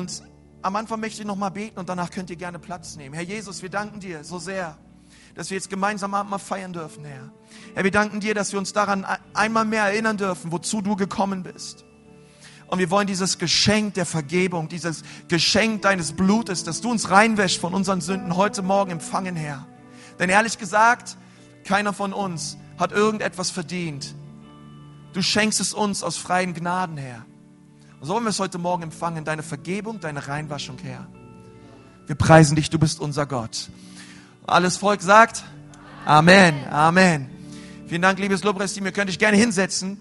Und am Anfang möchte ich noch mal beten und danach könnt ihr gerne Platz nehmen. Herr Jesus, wir danken dir so sehr, dass wir jetzt gemeinsam Abendmahl feiern dürfen, Herr. Herr, wir danken dir, dass wir uns daran einmal mehr erinnern dürfen, wozu du gekommen bist. Und wir wollen dieses Geschenk der Vergebung, dieses Geschenk deines Blutes, dass du uns reinwäschst von unseren Sünden, heute Morgen empfangen, Herr. Denn ehrlich gesagt, keiner von uns hat irgendetwas verdient. Du schenkst es uns aus freien Gnaden, Herr. Und so wollen wir es heute Morgen empfangen, deine Vergebung, deine Reinwaschung, Herr. Wir preisen dich, du bist unser Gott. Alles Volk sagt Amen, Amen. Vielen Dank, liebes Lobpreisteam. Ihr könnt euch gerne hinsetzen.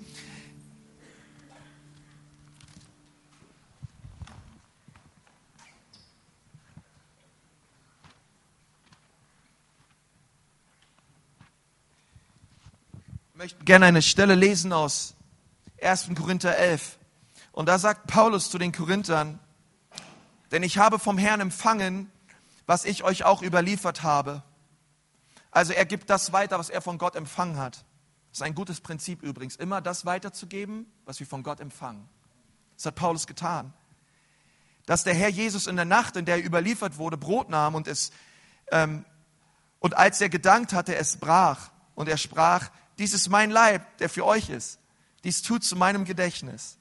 Ich möchte gerne eine Stelle lesen aus 1. Korinther 11. Und da sagt Paulus zu den Korinthern, denn ich habe vom Herrn empfangen, was ich euch auch überliefert habe. Also er gibt das weiter, was er von Gott empfangen hat. Das ist ein gutes Prinzip übrigens, immer das weiterzugeben, was wir von Gott empfangen. Das hat Paulus getan. Dass der Herr Jesus in der Nacht, in der er überliefert wurde, Brot nahm und es ähm, und als er gedankt hatte, es brach und er sprach: dies ist mein Leib, der für euch ist. Dies tut zu meinem Gedächtnis.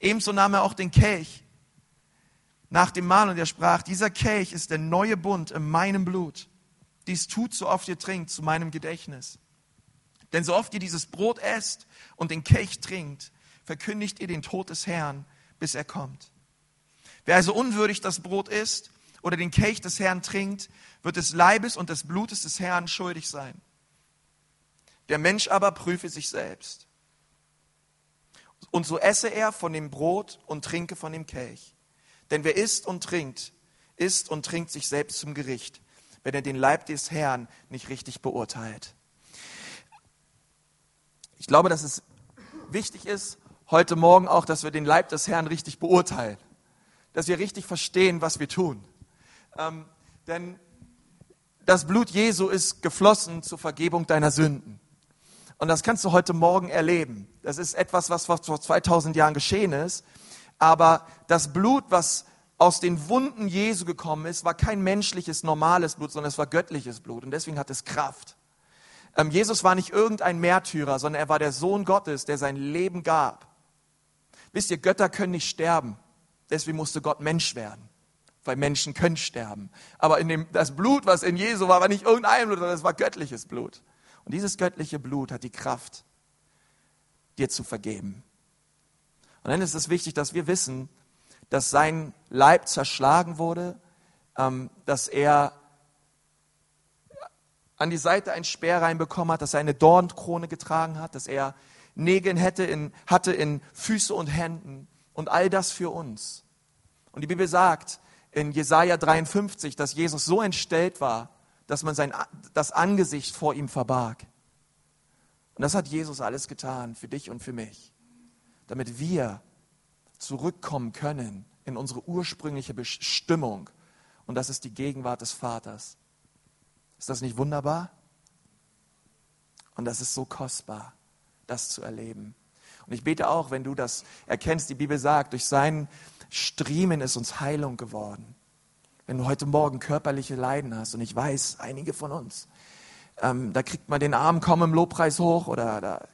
Ebenso nahm er auch den Kelch nach dem Mahl und er sprach, dieser Kelch ist der neue Bund in meinem Blut. Dies tut, so oft ihr trinkt, zu meinem Gedächtnis. Denn so oft ihr dieses Brot esst und den Kelch trinkt, verkündigt ihr den Tod des Herrn, bis er kommt. Wer also unwürdig das Brot isst oder den Kelch des Herrn trinkt, wird des Leibes und des Blutes des Herrn schuldig sein. Der Mensch aber prüfe sich selbst. Und so esse er von dem Brot und trinke von dem Kelch. Denn wer isst und trinkt, isst und trinkt sich selbst zum Gericht, wenn er den Leib des Herrn nicht richtig beurteilt. Ich glaube, dass es wichtig ist, heute Morgen auch, dass wir den Leib des Herrn richtig beurteilen. Dass wir richtig verstehen, was wir tun. Ähm, denn das Blut Jesu ist geflossen zur Vergebung deiner Sünden. Und das kannst du heute Morgen erleben. Das ist etwas, was vor 2000 Jahren geschehen ist. Aber das Blut, was aus den Wunden Jesu gekommen ist, war kein menschliches, normales Blut, sondern es war göttliches Blut. Und deswegen hat es Kraft. Ähm, Jesus war nicht irgendein Märtyrer, sondern er war der Sohn Gottes, der sein Leben gab. Wisst ihr, Götter können nicht sterben. Deswegen musste Gott Mensch werden. Weil Menschen können sterben. Aber in dem, das Blut, was in Jesu war, war nicht irgendein Blut, sondern es war göttliches Blut. Und dieses göttliche Blut hat die Kraft, dir zu vergeben. Und dann ist es wichtig, dass wir wissen, dass sein Leib zerschlagen wurde, ähm, dass er an die Seite ein Speer reinbekommen hat, dass er eine Dornkrone getragen hat, dass er Nägel hätte in, hatte in Füße und Händen und all das für uns. Und die Bibel sagt in Jesaja 53, dass Jesus so entstellt war, dass man sein, das Angesicht vor ihm verbarg. Und das hat Jesus alles getan für dich und für mich, damit wir zurückkommen können in unsere ursprüngliche Bestimmung. Und das ist die Gegenwart des Vaters. Ist das nicht wunderbar? Und das ist so kostbar, das zu erleben. Und ich bete auch, wenn du das erkennst, die Bibel sagt, durch seinen Striemen ist uns Heilung geworden. Wenn du heute Morgen körperliche Leiden hast, und ich weiß, einige von uns, ähm, da kriegt man den Arm kaum im Lobpreis hoch oder da,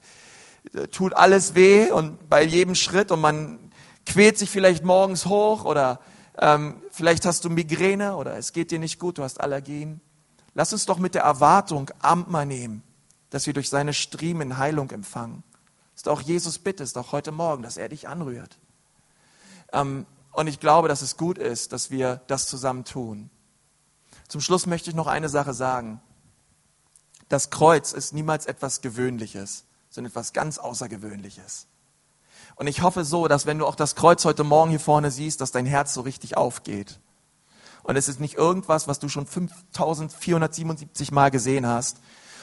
da tut alles weh und bei jedem Schritt und man quält sich vielleicht morgens hoch oder ähm, vielleicht hast du Migräne oder es geht dir nicht gut, du hast Allergien. Lass uns doch mit der Erwartung Amtma nehmen, dass wir durch seine Striemen Heilung empfangen. Ist auch Jesus bittest, auch heute Morgen, dass er dich anrührt. Ähm, und ich glaube, dass es gut ist, dass wir das zusammen tun. Zum Schluss möchte ich noch eine Sache sagen. Das Kreuz ist niemals etwas Gewöhnliches, sondern etwas ganz Außergewöhnliches. Und ich hoffe so, dass wenn du auch das Kreuz heute Morgen hier vorne siehst, dass dein Herz so richtig aufgeht. Und es ist nicht irgendwas, was du schon 5477 Mal gesehen hast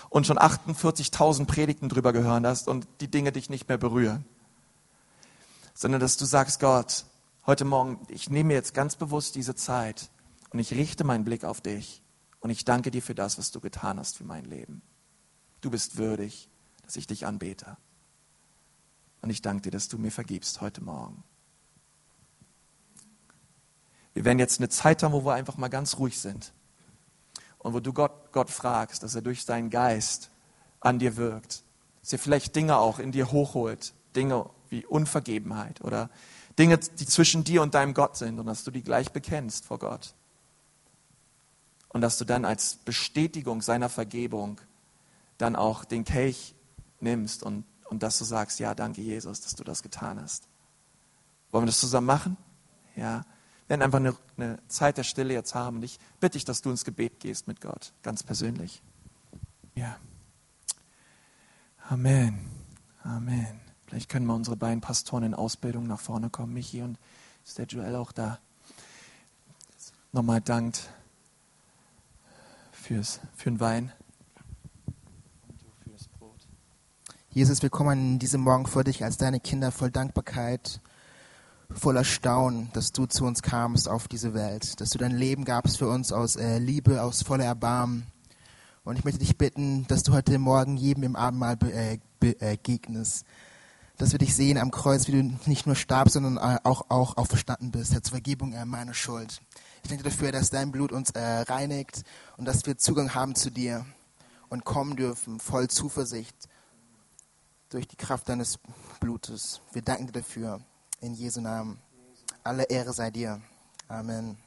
und schon 48.000 Predigten drüber gehört hast und die Dinge dich nicht mehr berühren. Sondern dass du sagst, Gott, heute Morgen, ich nehme jetzt ganz bewusst diese Zeit und ich richte meinen Blick auf dich und ich danke dir für das, was du getan hast für mein Leben. Du bist würdig, dass ich dich anbete. Und ich danke dir, dass du mir vergibst heute Morgen. Wir werden jetzt eine Zeit haben, wo wir einfach mal ganz ruhig sind. Und wo du Gott, Gott fragst, dass er durch seinen Geist an dir wirkt. Dass er vielleicht Dinge auch in dir hochholt. Dinge wie Unvergebenheit oder Dinge, die zwischen dir und deinem Gott sind und dass du die gleich bekennst vor Gott. Und dass du dann als Bestätigung seiner Vergebung dann auch den Kelch nimmst und, und dass du sagst, ja, danke Jesus, dass du das getan hast. Wollen wir das zusammen machen? Ja. Wir werden einfach eine, eine Zeit der Stille jetzt haben. Und ich bitte dich, dass du ins Gebet gehst mit Gott, ganz persönlich. Ja. Amen. Amen. Vielleicht können wir unsere beiden Pastoren in Ausbildung nach vorne kommen. Michi und ist der Joel auch da? Nochmal dankt fürs, für den Wein. Jesus, wir kommen diesen Morgen vor dich als deine Kinder voll Dankbarkeit, voller Staunen, dass du zu uns kamst auf diese Welt, dass du dein Leben gabst für uns aus äh, Liebe, aus voller Erbarmen. Und ich möchte dich bitten, dass du heute Morgen jedem im Abendmahl äh, begegnest, dass wir dich sehen am Kreuz, wie du nicht nur starbst, sondern auch, auch auferstanden bist, Herr, zur Vergebung äh, meiner Schuld. Ich danke dafür, dass dein Blut uns äh, reinigt und dass wir Zugang haben zu dir und kommen dürfen, voll Zuversicht durch die Kraft deines Blutes. Wir danken dir dafür. In Jesu Namen. Alle Ehre sei dir. Amen.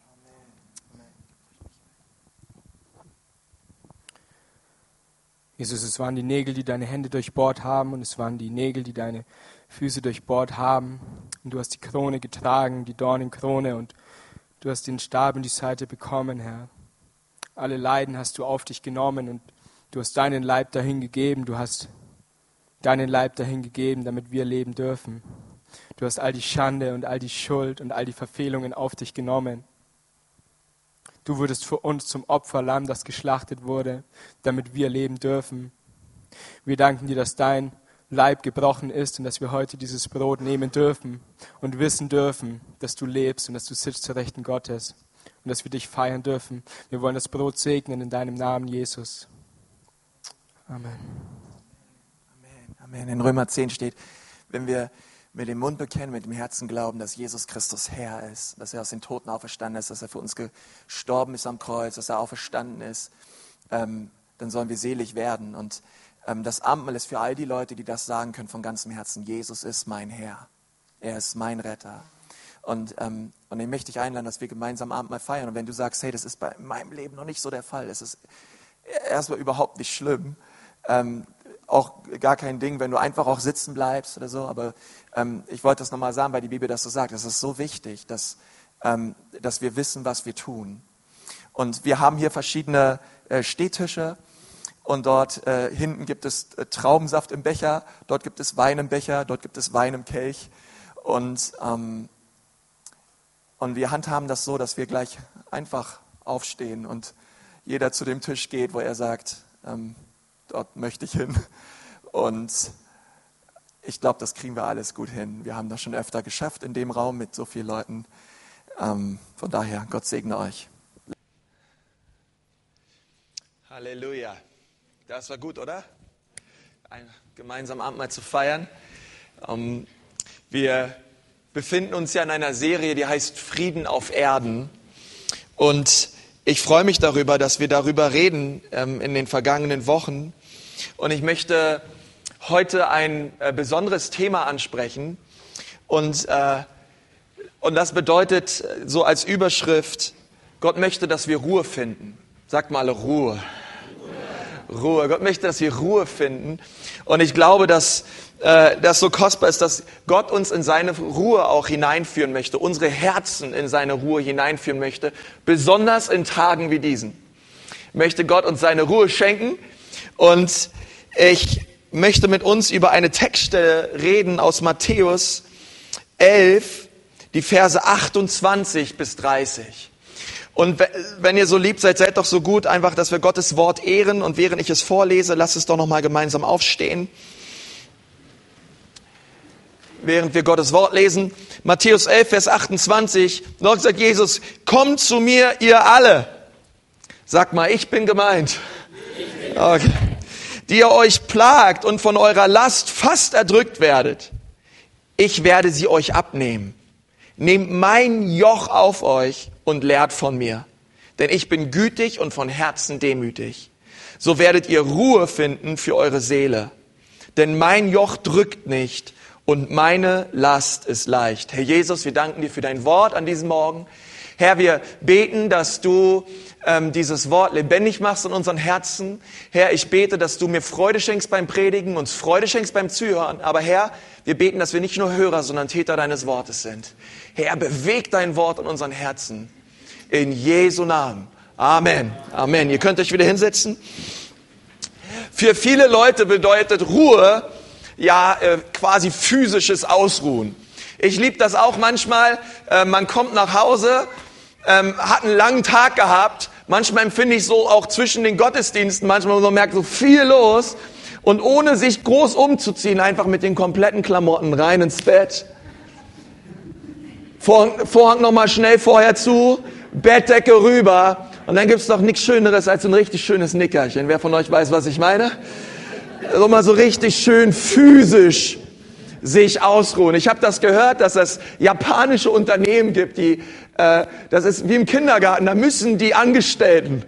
Jesus, es waren die Nägel, die deine Hände durchbohrt haben und es waren die Nägel, die deine Füße durchbohrt haben. Und du hast die Krone getragen, die Dornenkrone und du hast den Stab in die Seite bekommen, Herr. Alle Leiden hast du auf dich genommen und du hast deinen Leib dahin gegeben. Du hast deinen Leib dahin gegeben, damit wir leben dürfen. Du hast all die Schande und all die Schuld und all die Verfehlungen auf dich genommen. Du wurdest für uns zum Opferlamm, das geschlachtet wurde, damit wir leben dürfen. Wir danken dir, dass dein Leib gebrochen ist und dass wir heute dieses Brot nehmen dürfen und wissen dürfen, dass du lebst und dass du sitzt zur Rechten Gottes und dass wir dich feiern dürfen. Wir wollen das Brot segnen in deinem Namen, Jesus. Amen. Amen. Amen. In Römer 10 steht, wenn wir mit dem Mund bekennen, mit dem Herzen glauben, dass Jesus Christus Herr ist, dass er aus den Toten auferstanden ist, dass er für uns gestorben ist am Kreuz, dass er auferstanden ist, ähm, dann sollen wir selig werden. Und ähm, das Abendmahl ist für all die Leute, die das sagen können von ganzem Herzen, Jesus ist mein Herr, er ist mein Retter. Und, ähm, und ich möchte dich einladen, dass wir gemeinsam Abendmahl feiern. Und wenn du sagst, hey, das ist bei meinem Leben noch nicht so der Fall, es ist erstmal überhaupt nicht schlimm, ähm, auch gar kein Ding, wenn du einfach auch sitzen bleibst oder so. Aber ähm, ich wollte das nochmal sagen, weil die Bibel das so sagt. Es ist so wichtig, dass, ähm, dass wir wissen, was wir tun. Und wir haben hier verschiedene äh, Stehtische. Und dort äh, hinten gibt es äh, Traubensaft im Becher, dort gibt es Wein im Becher, dort gibt es Wein im Kelch. Und, ähm, und wir handhaben das so, dass wir gleich einfach aufstehen und jeder zu dem Tisch geht, wo er sagt, ähm, dort möchte ich hin. Und ich glaube, das kriegen wir alles gut hin. Wir haben das schon öfter geschafft in dem Raum mit so vielen Leuten. Ähm, von daher, Gott segne euch. Halleluja. Das war gut, oder? Ein gemeinsamen Abendmahl zu feiern. Ähm, wir befinden uns ja in einer Serie, die heißt Frieden auf Erden. Und ich freue mich darüber, dass wir darüber reden ähm, in den vergangenen Wochen. Und ich möchte heute ein äh, besonderes Thema ansprechen. Und, äh, und das bedeutet so als Überschrift, Gott möchte, dass wir Ruhe finden. Sagt mal Ruhe. Ruhe. Gott möchte, dass wir Ruhe finden. Und ich glaube, dass äh, das so kostbar ist, dass Gott uns in seine Ruhe auch hineinführen möchte, unsere Herzen in seine Ruhe hineinführen möchte, besonders in Tagen wie diesen. Möchte Gott uns seine Ruhe schenken und ich möchte mit uns über eine Textstelle reden aus Matthäus 11, die Verse 28 bis 30. Und wenn ihr so lieb seid, seid doch so gut einfach, dass wir Gottes Wort ehren. Und während ich es vorlese, lasst es doch nochmal gemeinsam aufstehen. Während wir Gottes Wort lesen. Matthäus 11, Vers 28. Dort sagt Jesus, kommt zu mir, ihr alle. Sag mal, ich bin gemeint. Okay die ihr euch plagt und von eurer Last fast erdrückt werdet. Ich werde sie euch abnehmen. Nehmt mein Joch auf euch und lehrt von mir, denn ich bin gütig und von Herzen demütig. So werdet ihr Ruhe finden für eure Seele. Denn mein Joch drückt nicht und meine Last ist leicht. Herr Jesus, wir danken dir für dein Wort an diesem Morgen. Herr, wir beten, dass du ähm, dieses Wort lebendig machst in unseren Herzen. Herr, ich bete, dass du mir Freude schenkst beim Predigen, uns Freude schenkst beim Zuhören. Aber Herr, wir beten, dass wir nicht nur Hörer, sondern Täter deines Wortes sind. Herr, beweg dein Wort in unseren Herzen. In Jesu Namen. Amen. Amen. Ihr könnt euch wieder hinsetzen. Für viele Leute bedeutet Ruhe ja äh, quasi physisches Ausruhen. Ich liebe das auch manchmal. Äh, man kommt nach Hause, ähm, hat einen langen Tag gehabt. Manchmal empfinde ich so auch zwischen den Gottesdiensten, manchmal man merkt so viel los. Und ohne sich groß umzuziehen, einfach mit den kompletten Klamotten rein ins Bett Vorhang, Vorhang nochmal schnell vorher zu, Bettdecke rüber. Und dann gibt's doch nichts Schöneres als ein richtig schönes Nickerchen. Wer von euch weiß, was ich meine? So mal so richtig schön physisch sich ausruhen. Ich habe das gehört, dass es japanische Unternehmen gibt, die, äh, das ist wie im Kindergarten, da müssen die Angestellten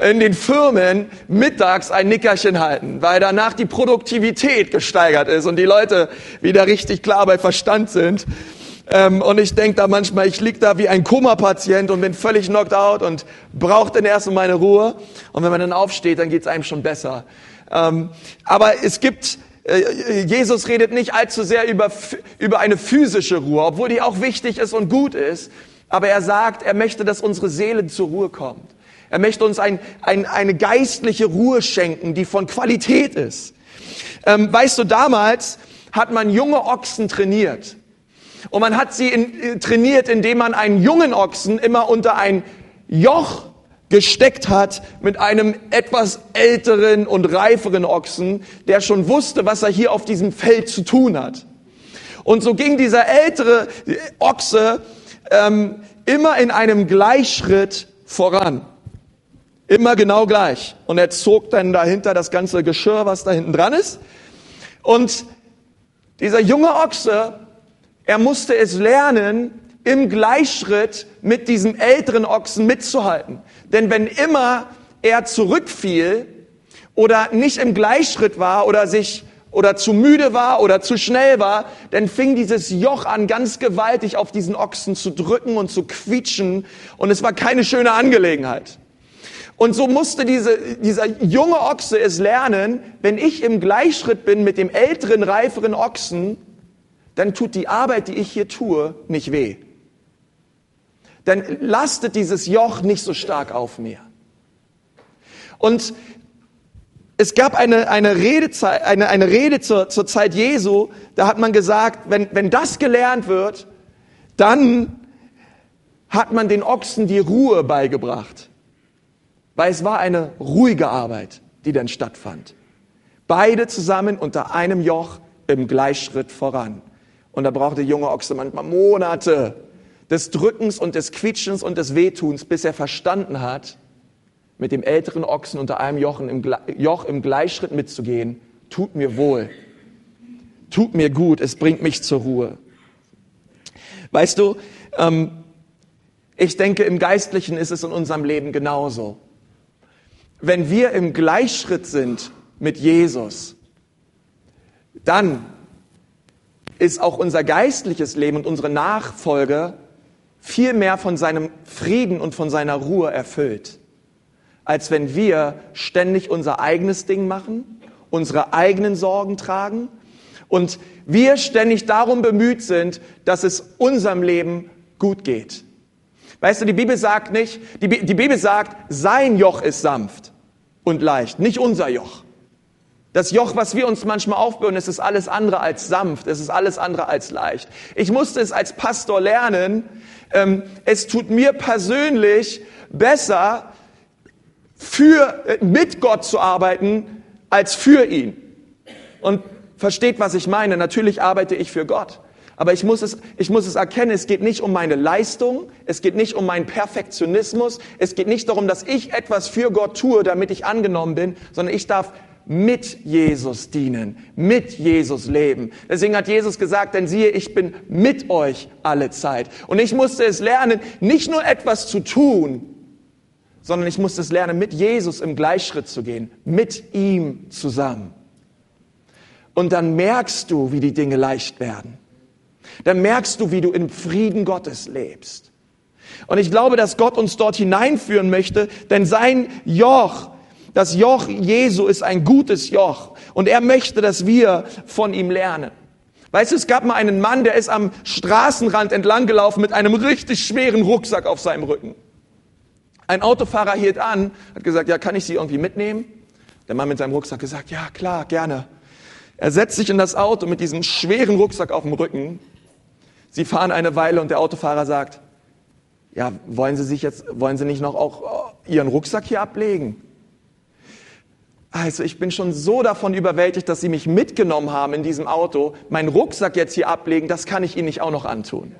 in den Firmen mittags ein Nickerchen halten, weil danach die Produktivität gesteigert ist und die Leute wieder richtig klar bei Verstand sind. Ähm, und ich denke da manchmal, ich lieg da wie ein Koma-Patient und bin völlig knocked out und brauche dann erst meine Ruhe. Und wenn man dann aufsteht, dann geht's einem schon besser. Ähm, aber es gibt, äh, Jesus redet nicht allzu sehr über, über eine physische Ruhe, obwohl die auch wichtig ist und gut ist. Aber er sagt, er möchte, dass unsere Seele zur Ruhe kommt. Er möchte uns ein, ein, eine geistliche Ruhe schenken, die von Qualität ist. Ähm, weißt du, damals hat man junge Ochsen trainiert. Und man hat sie in, äh, trainiert, indem man einen jungen Ochsen immer unter ein Joch gesteckt hat mit einem etwas älteren und reiferen Ochsen, der schon wusste, was er hier auf diesem Feld zu tun hat. Und so ging dieser ältere Ochse ähm, immer in einem Gleichschritt voran. Immer genau gleich. Und er zog dann dahinter das ganze Geschirr, was da hinten dran ist. Und dieser junge Ochse er musste es lernen, im Gleichschritt mit diesem älteren Ochsen mitzuhalten. Denn wenn immer er zurückfiel oder nicht im Gleichschritt war oder sich oder zu müde war oder zu schnell war, dann fing dieses Joch an, ganz gewaltig auf diesen Ochsen zu drücken und zu quietschen und es war keine schöne Angelegenheit. Und so musste diese, dieser junge Ochse es lernen, wenn ich im Gleichschritt bin mit dem älteren, reiferen Ochsen, dann tut die Arbeit, die ich hier tue, nicht weh. Dann lastet dieses Joch nicht so stark auf mir. Und es gab eine, eine, Redezeit, eine, eine Rede zur, zur Zeit Jesu, da hat man gesagt, wenn, wenn das gelernt wird, dann hat man den Ochsen die Ruhe beigebracht. Weil es war eine ruhige Arbeit, die dann stattfand. Beide zusammen unter einem Joch im Gleichschritt voran. Und da braucht der junge Ochse manchmal Monate des Drückens und des Quietschens und des Wehtuns, bis er verstanden hat, mit dem älteren Ochsen unter einem Jochen im Joch im Gleichschritt mitzugehen, tut mir wohl, tut mir gut, es bringt mich zur Ruhe. Weißt du, ähm, ich denke, im Geistlichen ist es in unserem Leben genauso. Wenn wir im Gleichschritt sind mit Jesus, dann ist auch unser geistliches Leben und unsere Nachfolge viel mehr von seinem Frieden und von seiner Ruhe erfüllt, als wenn wir ständig unser eigenes Ding machen, unsere eigenen Sorgen tragen und wir ständig darum bemüht sind, dass es unserem Leben gut geht. Weißt du, die Bibel sagt nicht, die, die Bibel sagt, sein Joch ist sanft und leicht, nicht unser Joch. Das Joch, was wir uns manchmal aufbürden, es ist alles andere als sanft, es ist alles andere als leicht. Ich musste es als Pastor lernen. Ähm, es tut mir persönlich besser, für, äh, mit Gott zu arbeiten, als für ihn. Und versteht, was ich meine. Natürlich arbeite ich für Gott. Aber ich muss, es, ich muss es erkennen, es geht nicht um meine Leistung, es geht nicht um meinen Perfektionismus, es geht nicht darum, dass ich etwas für Gott tue, damit ich angenommen bin, sondern ich darf mit Jesus dienen, mit Jesus leben. Deswegen hat Jesus gesagt, denn siehe, ich bin mit euch alle Zeit. Und ich musste es lernen, nicht nur etwas zu tun, sondern ich musste es lernen, mit Jesus im Gleichschritt zu gehen, mit ihm zusammen. Und dann merkst du, wie die Dinge leicht werden. Dann merkst du, wie du im Frieden Gottes lebst. Und ich glaube, dass Gott uns dort hineinführen möchte, denn sein Joch, das Joch Jesu ist ein gutes Joch. Und er möchte, dass wir von ihm lernen. Weißt du, es gab mal einen Mann, der ist am Straßenrand entlang gelaufen mit einem richtig schweren Rucksack auf seinem Rücken. Ein Autofahrer hielt an, hat gesagt, ja, kann ich Sie irgendwie mitnehmen? Der Mann mit seinem Rucksack gesagt, ja, klar, gerne. Er setzt sich in das Auto mit diesem schweren Rucksack auf dem Rücken. Sie fahren eine Weile und der Autofahrer sagt, ja, wollen Sie sich jetzt, wollen Sie nicht noch auch äh, Ihren Rucksack hier ablegen? Also ich bin schon so davon überwältigt, dass Sie mich mitgenommen haben in diesem Auto. Meinen Rucksack jetzt hier ablegen, das kann ich Ihnen nicht auch noch antun.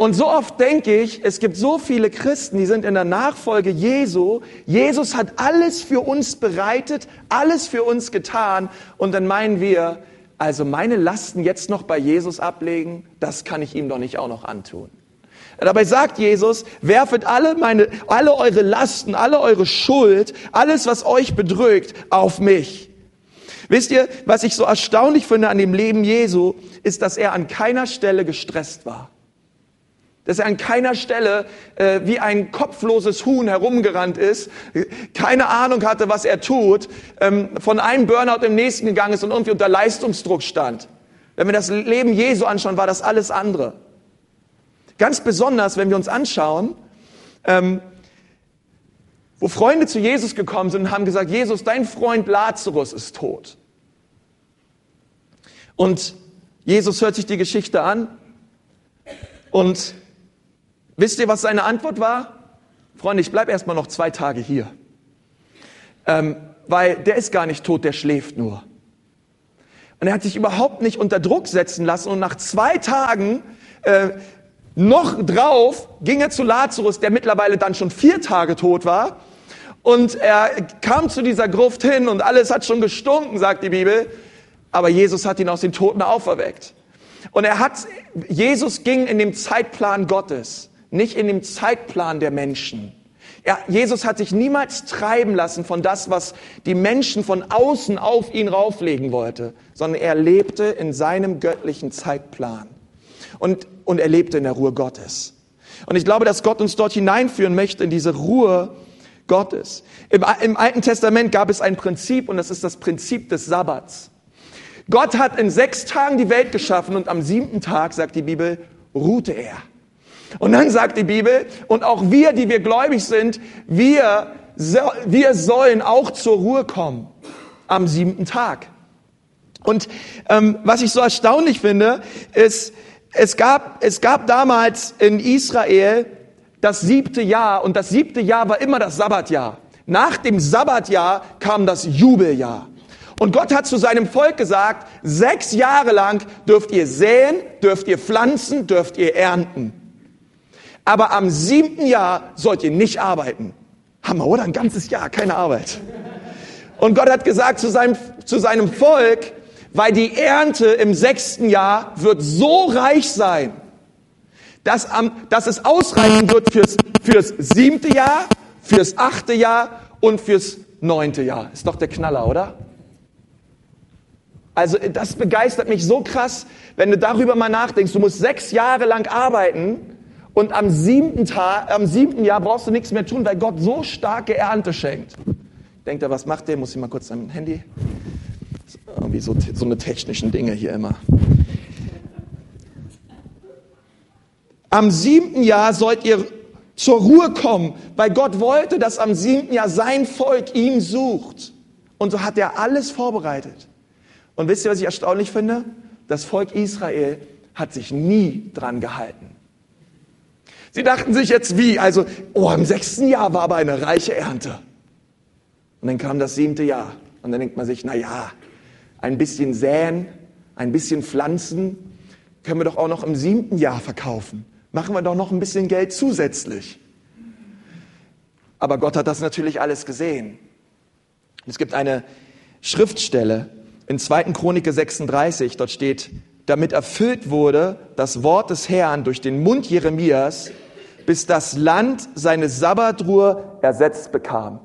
Und so oft denke ich, es gibt so viele Christen, die sind in der Nachfolge Jesu. Jesus hat alles für uns bereitet, alles für uns getan. Und dann meinen wir, also meine Lasten jetzt noch bei Jesus ablegen, das kann ich ihm doch nicht auch noch antun. Dabei sagt Jesus, werfet alle meine, alle eure Lasten, alle eure Schuld, alles, was euch bedrückt, auf mich. Wisst ihr, was ich so erstaunlich finde an dem Leben Jesu, ist, dass er an keiner Stelle gestresst war dass er an keiner Stelle äh, wie ein kopfloses Huhn herumgerannt ist, keine Ahnung hatte, was er tut, ähm, von einem Burnout im nächsten gegangen ist und irgendwie unter Leistungsdruck stand. Wenn wir das Leben Jesu anschauen, war das alles andere. Ganz besonders, wenn wir uns anschauen, ähm, wo Freunde zu Jesus gekommen sind und haben gesagt, Jesus, dein Freund Lazarus ist tot. Und Jesus hört sich die Geschichte an und Wisst ihr, was seine Antwort war? Freunde, ich bleibe erstmal noch zwei Tage hier. Ähm, weil der ist gar nicht tot, der schläft nur. Und er hat sich überhaupt nicht unter Druck setzen lassen. Und nach zwei Tagen äh, noch drauf ging er zu Lazarus, der mittlerweile dann schon vier Tage tot war. Und er kam zu dieser Gruft hin und alles hat schon gestunken, sagt die Bibel. Aber Jesus hat ihn aus den Toten auferweckt. Und er hat, Jesus ging in dem Zeitplan Gottes nicht in dem Zeitplan der Menschen. Ja, Jesus hat sich niemals treiben lassen von das, was die Menschen von außen auf ihn rauflegen wollte, sondern er lebte in seinem göttlichen Zeitplan. Und, und er lebte in der Ruhe Gottes. Und ich glaube, dass Gott uns dort hineinführen möchte in diese Ruhe Gottes. Im, Im Alten Testament gab es ein Prinzip und das ist das Prinzip des Sabbats. Gott hat in sechs Tagen die Welt geschaffen und am siebten Tag, sagt die Bibel, ruhte er. Und dann sagt die Bibel, und auch wir, die wir gläubig sind, wir, wir sollen auch zur Ruhe kommen am siebten Tag. Und ähm, was ich so erstaunlich finde, ist, es gab, es gab damals in Israel das siebte Jahr und das siebte Jahr war immer das Sabbatjahr. Nach dem Sabbatjahr kam das Jubeljahr. Und Gott hat zu seinem Volk gesagt, sechs Jahre lang dürft ihr säen, dürft ihr pflanzen, dürft ihr ernten aber am siebten Jahr sollt ihr nicht arbeiten. Hammer, oder? Ein ganzes Jahr, keine Arbeit. Und Gott hat gesagt zu seinem, zu seinem Volk, weil die Ernte im sechsten Jahr wird so reich sein, dass, am, dass es ausreichen wird fürs, fürs siebte Jahr, fürs achte Jahr und fürs neunte Jahr. Ist doch der Knaller, oder? Also das begeistert mich so krass, wenn du darüber mal nachdenkst. Du musst sechs Jahre lang arbeiten und am siebten, Tag, am siebten Jahr brauchst du nichts mehr tun, weil Gott so starke Ernte schenkt. Denkt er, was macht der? Muss ich mal kurz sein Handy? Irgendwie so, so eine technischen Dinge hier immer. Am siebten Jahr sollt ihr zur Ruhe kommen, weil Gott wollte, dass am siebten Jahr sein Volk ihm sucht. Und so hat er alles vorbereitet. Und wisst ihr, was ich erstaunlich finde? Das Volk Israel hat sich nie dran gehalten. Sie dachten sich jetzt wie? Also, oh, im sechsten Jahr war aber eine reiche Ernte. Und dann kam das siebte Jahr. Und dann denkt man sich, na ja, ein bisschen säen, ein bisschen pflanzen, können wir doch auch noch im siebten Jahr verkaufen. Machen wir doch noch ein bisschen Geld zusätzlich. Aber Gott hat das natürlich alles gesehen. Es gibt eine Schriftstelle in 2. Chronik 36, dort steht, damit erfüllt wurde das Wort des Herrn durch den Mund Jeremias, bis das Land seine Sabbatruhe ersetzt bekam.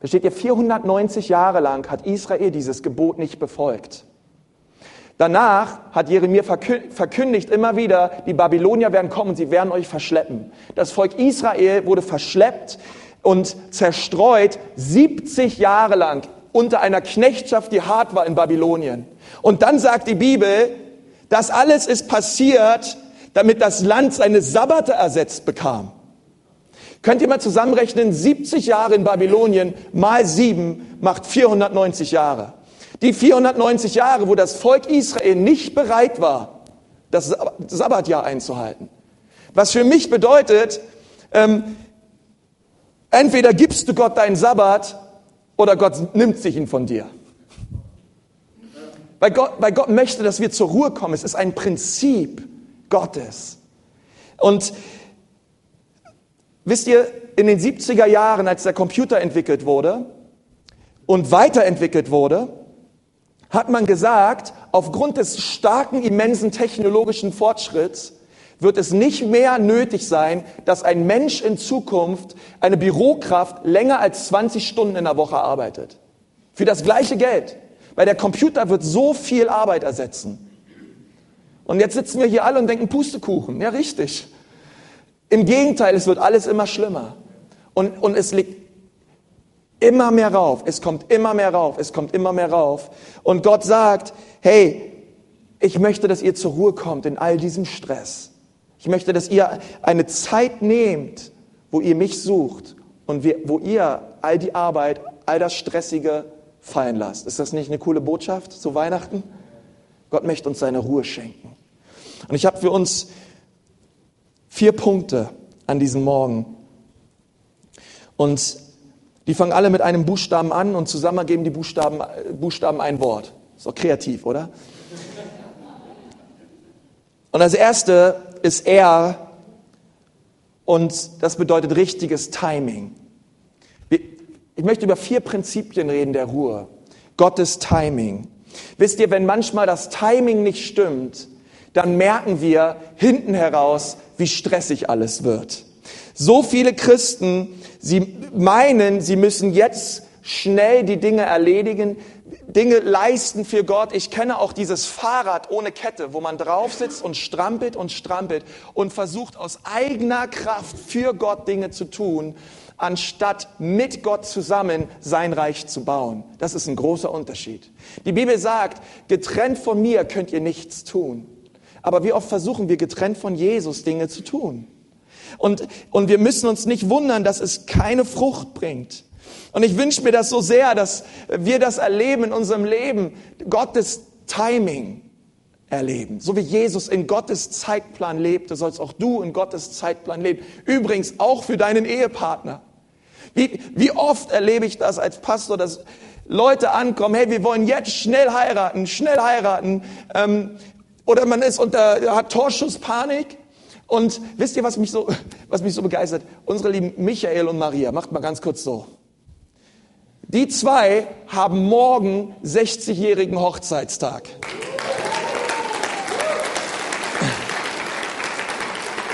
Da steht ja, 490 Jahre lang hat Israel dieses Gebot nicht befolgt. Danach hat Jeremia verkündigt immer wieder, die Babylonier werden kommen und sie werden euch verschleppen. Das Volk Israel wurde verschleppt und zerstreut 70 Jahre lang unter einer Knechtschaft, die hart war in Babylonien. Und dann sagt die Bibel, das alles ist passiert, damit das Land seine Sabbate ersetzt bekam. Könnt ihr mal zusammenrechnen, 70 Jahre in Babylonien mal sieben macht 490 Jahre. Die 490 Jahre, wo das Volk Israel nicht bereit war, das Sabbatjahr einzuhalten. Was für mich bedeutet, ähm, entweder gibst du Gott deinen Sabbat oder Gott nimmt sich ihn von dir. Weil Gott, weil Gott möchte, dass wir zur Ruhe kommen. Es ist ein Prinzip Gottes. Und wisst ihr, in den 70er Jahren, als der Computer entwickelt wurde und weiterentwickelt wurde, hat man gesagt, aufgrund des starken, immensen technologischen Fortschritts wird es nicht mehr nötig sein, dass ein Mensch in Zukunft, eine Bürokraft, länger als 20 Stunden in der Woche arbeitet. Für das gleiche Geld. Weil der Computer wird so viel Arbeit ersetzen. Und jetzt sitzen wir hier alle und denken Pustekuchen. Ja, richtig. Im Gegenteil, es wird alles immer schlimmer. Und, und es liegt immer mehr rauf. Es kommt immer mehr rauf. Es kommt immer mehr rauf. Und Gott sagt, hey, ich möchte, dass ihr zur Ruhe kommt in all diesem Stress. Ich möchte, dass ihr eine Zeit nehmt, wo ihr mich sucht und wo ihr all die Arbeit, all das Stressige fallen lasst. Ist das nicht eine coole Botschaft zu Weihnachten? Gott möchte uns seine Ruhe schenken. Und ich habe für uns vier Punkte an diesem Morgen. Und die fangen alle mit einem Buchstaben an und zusammen ergeben die Buchstaben, Buchstaben ein Wort. Ist doch kreativ, oder? Und das erste ist R und das bedeutet richtiges Timing. Ich möchte über vier Prinzipien reden der Ruhe. Gottes Timing. Wisst ihr, wenn manchmal das Timing nicht stimmt, dann merken wir hinten heraus, wie stressig alles wird. So viele Christen, sie meinen, sie müssen jetzt schnell die Dinge erledigen, Dinge leisten für Gott. Ich kenne auch dieses Fahrrad ohne Kette, wo man drauf sitzt und strampelt und strampelt und versucht aus eigener Kraft für Gott Dinge zu tun, anstatt mit Gott zusammen sein Reich zu bauen. Das ist ein großer Unterschied. Die Bibel sagt, getrennt von mir könnt ihr nichts tun. Aber wie oft versuchen wir getrennt von Jesus Dinge zu tun? Und, und wir müssen uns nicht wundern, dass es keine Frucht bringt. Und ich wünsche mir das so sehr, dass wir das erleben in unserem Leben, Gottes Timing erleben. So wie Jesus in Gottes Zeitplan lebte, sollst auch du in Gottes Zeitplan leben. Übrigens auch für deinen Ehepartner. Wie, wie oft erlebe ich das als Pastor, dass Leute ankommen, hey, wir wollen jetzt schnell heiraten, schnell heiraten. Ähm, oder man ist unter, hat Torschusspanik. Und wisst ihr, was mich so, was mich so begeistert? Unsere lieben Michael und Maria, macht mal ganz kurz so. Die zwei haben morgen 60-jährigen Hochzeitstag.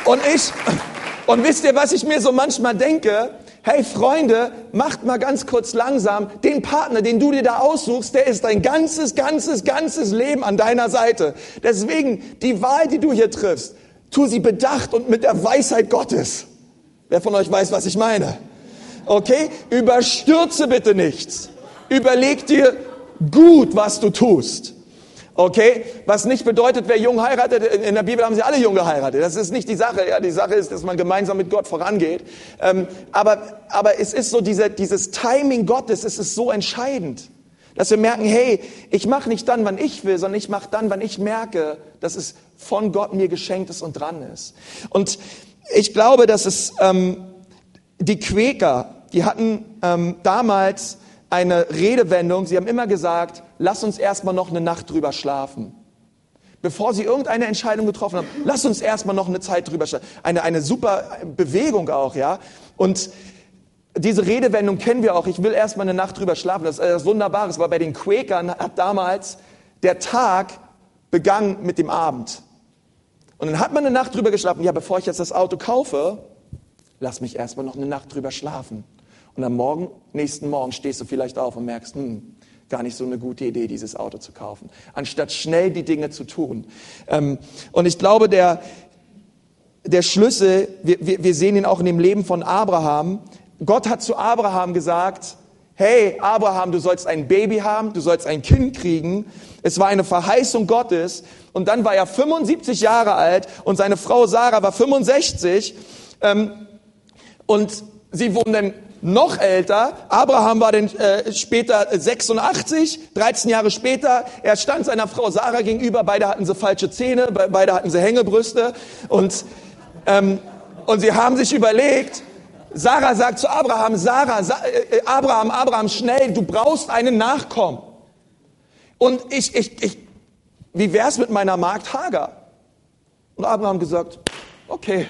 Und ich, und wisst ihr, was ich mir so manchmal denke? Hey Freunde, macht mal ganz kurz langsam. Den Partner, den du dir da aussuchst, der ist dein ganzes, ganzes, ganzes Leben an deiner Seite. Deswegen, die Wahl, die du hier triffst, tu sie bedacht und mit der Weisheit Gottes. Wer von euch weiß, was ich meine? Okay? Überstürze bitte nichts. Überleg dir gut, was du tust. Okay? Was nicht bedeutet, wer jung heiratet, in der Bibel haben sie alle jung geheiratet. Das ist nicht die Sache. Ja, die Sache ist, dass man gemeinsam mit Gott vorangeht. Ähm, aber, aber es ist so, diese, dieses Timing Gottes, es ist so entscheidend. Dass wir merken, hey, ich mache nicht dann, wann ich will, sondern ich mache dann, wann ich merke, dass es von Gott mir geschenkt ist und dran ist. Und ich glaube, dass es ähm, die Quäker, die hatten ähm, damals eine Redewendung, sie haben immer gesagt, lass uns erstmal noch eine Nacht drüber schlafen. Bevor sie irgendeine Entscheidung getroffen haben, lass uns erstmal noch eine Zeit drüber schlafen. Eine, eine super Bewegung auch, ja. Und diese Redewendung kennen wir auch. Ich will erstmal eine Nacht drüber schlafen. Das ist etwas Wunderbares, weil bei den Quäkern hat damals der Tag begangen mit dem Abend. Und dann hat man eine Nacht drüber geschlafen. Ja, bevor ich jetzt das Auto kaufe, lass mich erstmal noch eine Nacht drüber schlafen. Und am Morgen, nächsten Morgen stehst du vielleicht auf und merkst, hm, gar nicht so eine gute Idee, dieses Auto zu kaufen, anstatt schnell die Dinge zu tun. Ähm, und ich glaube, der, der Schlüssel, wir, wir, sehen ihn auch in dem Leben von Abraham. Gott hat zu Abraham gesagt, hey Abraham, du sollst ein Baby haben, du sollst ein Kind kriegen. Es war eine Verheißung Gottes. Und dann war er 75 Jahre alt und seine Frau Sarah war 65. Ähm, und sie wurden dann noch älter. Abraham war dann äh, später 86, 13 Jahre später. Er stand seiner Frau Sarah gegenüber. Beide hatten sie falsche Zähne, beide hatten sie Hängebrüste. Und, ähm, und sie haben sich überlegt, Sarah sagt zu Abraham, Sarah, Sa äh, Abraham, Abraham, schnell, du brauchst einen Nachkommen. Und ich, ich, ich, wie wär's mit meiner Magd Hagar? Und Abraham gesagt, okay,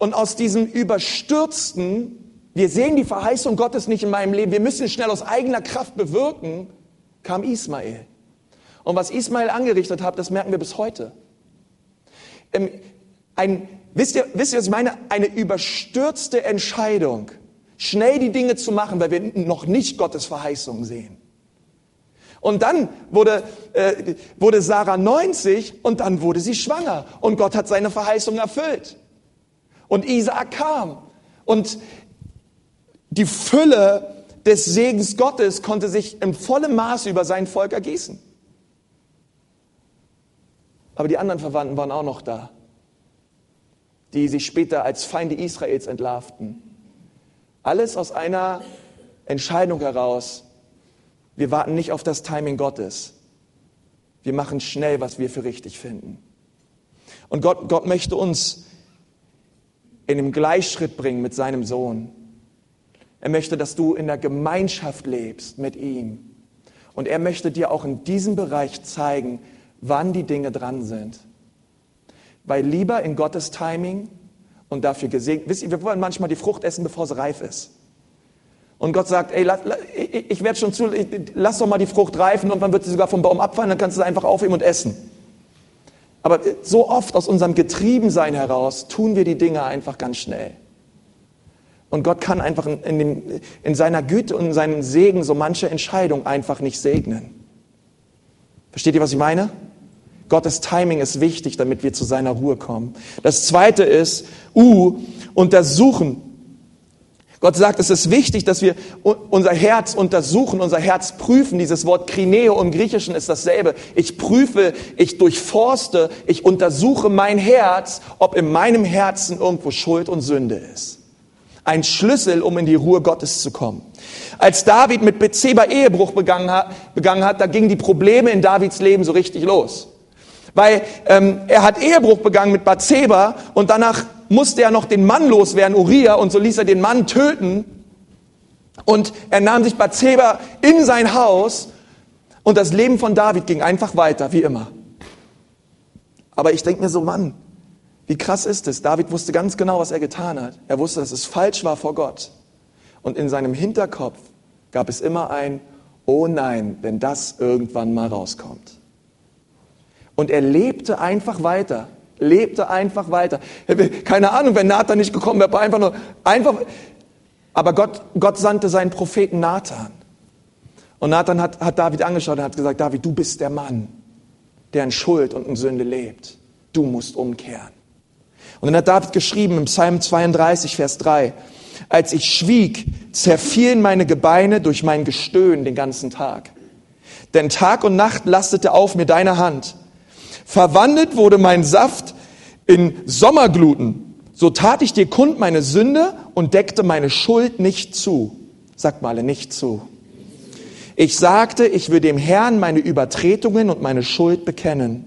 und aus diesem überstürzten, wir sehen die Verheißung Gottes nicht in meinem Leben, wir müssen es schnell aus eigener Kraft bewirken, kam Ismael. Und was Ismael angerichtet hat, das merken wir bis heute. Ähm, ein, wisst, ihr, wisst ihr, was ich meine? Eine überstürzte Entscheidung, schnell die Dinge zu machen, weil wir noch nicht Gottes Verheißung sehen. Und dann wurde, äh, wurde Sarah 90 und dann wurde sie schwanger. Und Gott hat seine Verheißung erfüllt. Und Isaak kam. Und die Fülle des Segens Gottes konnte sich im vollen Maße über sein Volk ergießen. Aber die anderen Verwandten waren auch noch da, die sich später als Feinde Israels entlarvten. Alles aus einer Entscheidung heraus. Wir warten nicht auf das Timing Gottes. Wir machen schnell, was wir für richtig finden. Und Gott, Gott möchte uns in dem Gleichschritt bringen mit seinem Sohn. Er möchte, dass du in der Gemeinschaft lebst mit ihm. Und er möchte dir auch in diesem Bereich zeigen, wann die Dinge dran sind. Weil lieber in Gottes Timing und dafür gesegnet, wisst ihr, wir wollen manchmal die Frucht essen, bevor sie reif ist. Und Gott sagt, ey, ich werde schon zu, lass doch mal die Frucht reifen und dann wird sie sogar vom Baum abfallen, dann kannst du sie einfach aufheben und essen. Aber so oft aus unserem Getriebensein heraus tun wir die Dinge einfach ganz schnell. Und Gott kann einfach in, dem, in seiner Güte und in seinem Segen so manche Entscheidung einfach nicht segnen. Versteht ihr, was ich meine? Gottes Timing ist wichtig, damit wir zu seiner Ruhe kommen. Das zweite ist, U, untersuchen. Gott sagt, es ist wichtig, dass wir unser Herz untersuchen, unser Herz prüfen. Dieses Wort Krineo im Griechischen ist dasselbe. Ich prüfe, ich durchforste, ich untersuche mein Herz, ob in meinem Herzen irgendwo Schuld und Sünde ist. Ein Schlüssel, um in die Ruhe Gottes zu kommen. Als David mit Bezeba Ehebruch begangen hat, begangen hat, da gingen die Probleme in Davids Leben so richtig los. Weil ähm, er hat Ehebruch begangen mit Bathseba und danach musste er noch den Mann loswerden, Uriah, und so ließ er den Mann töten. Und er nahm sich Bathseba in sein Haus und das Leben von David ging einfach weiter, wie immer. Aber ich denke mir so, Mann, wie krass ist es? David wusste ganz genau, was er getan hat. Er wusste, dass es falsch war vor Gott. Und in seinem Hinterkopf gab es immer ein, oh nein, wenn das irgendwann mal rauskommt. Und er lebte einfach weiter lebte einfach weiter. Keine Ahnung, wenn Nathan nicht gekommen wäre, einfach nur, einfach, aber Gott, Gott sandte seinen Propheten Nathan. Und Nathan hat, hat David angeschaut und hat gesagt, David, du bist der Mann, der in Schuld und in Sünde lebt. Du musst umkehren. Und dann hat David geschrieben im Psalm 32, Vers 3, als ich schwieg, zerfielen meine Gebeine durch mein Gestöhn den ganzen Tag. Denn Tag und Nacht lastete auf mir deine Hand. Verwandelt wurde mein Saft in Sommergluten. So tat ich dir kund meine Sünde und deckte meine Schuld nicht zu. Sagt mal nicht zu. Ich sagte, ich will dem Herrn meine Übertretungen und meine Schuld bekennen.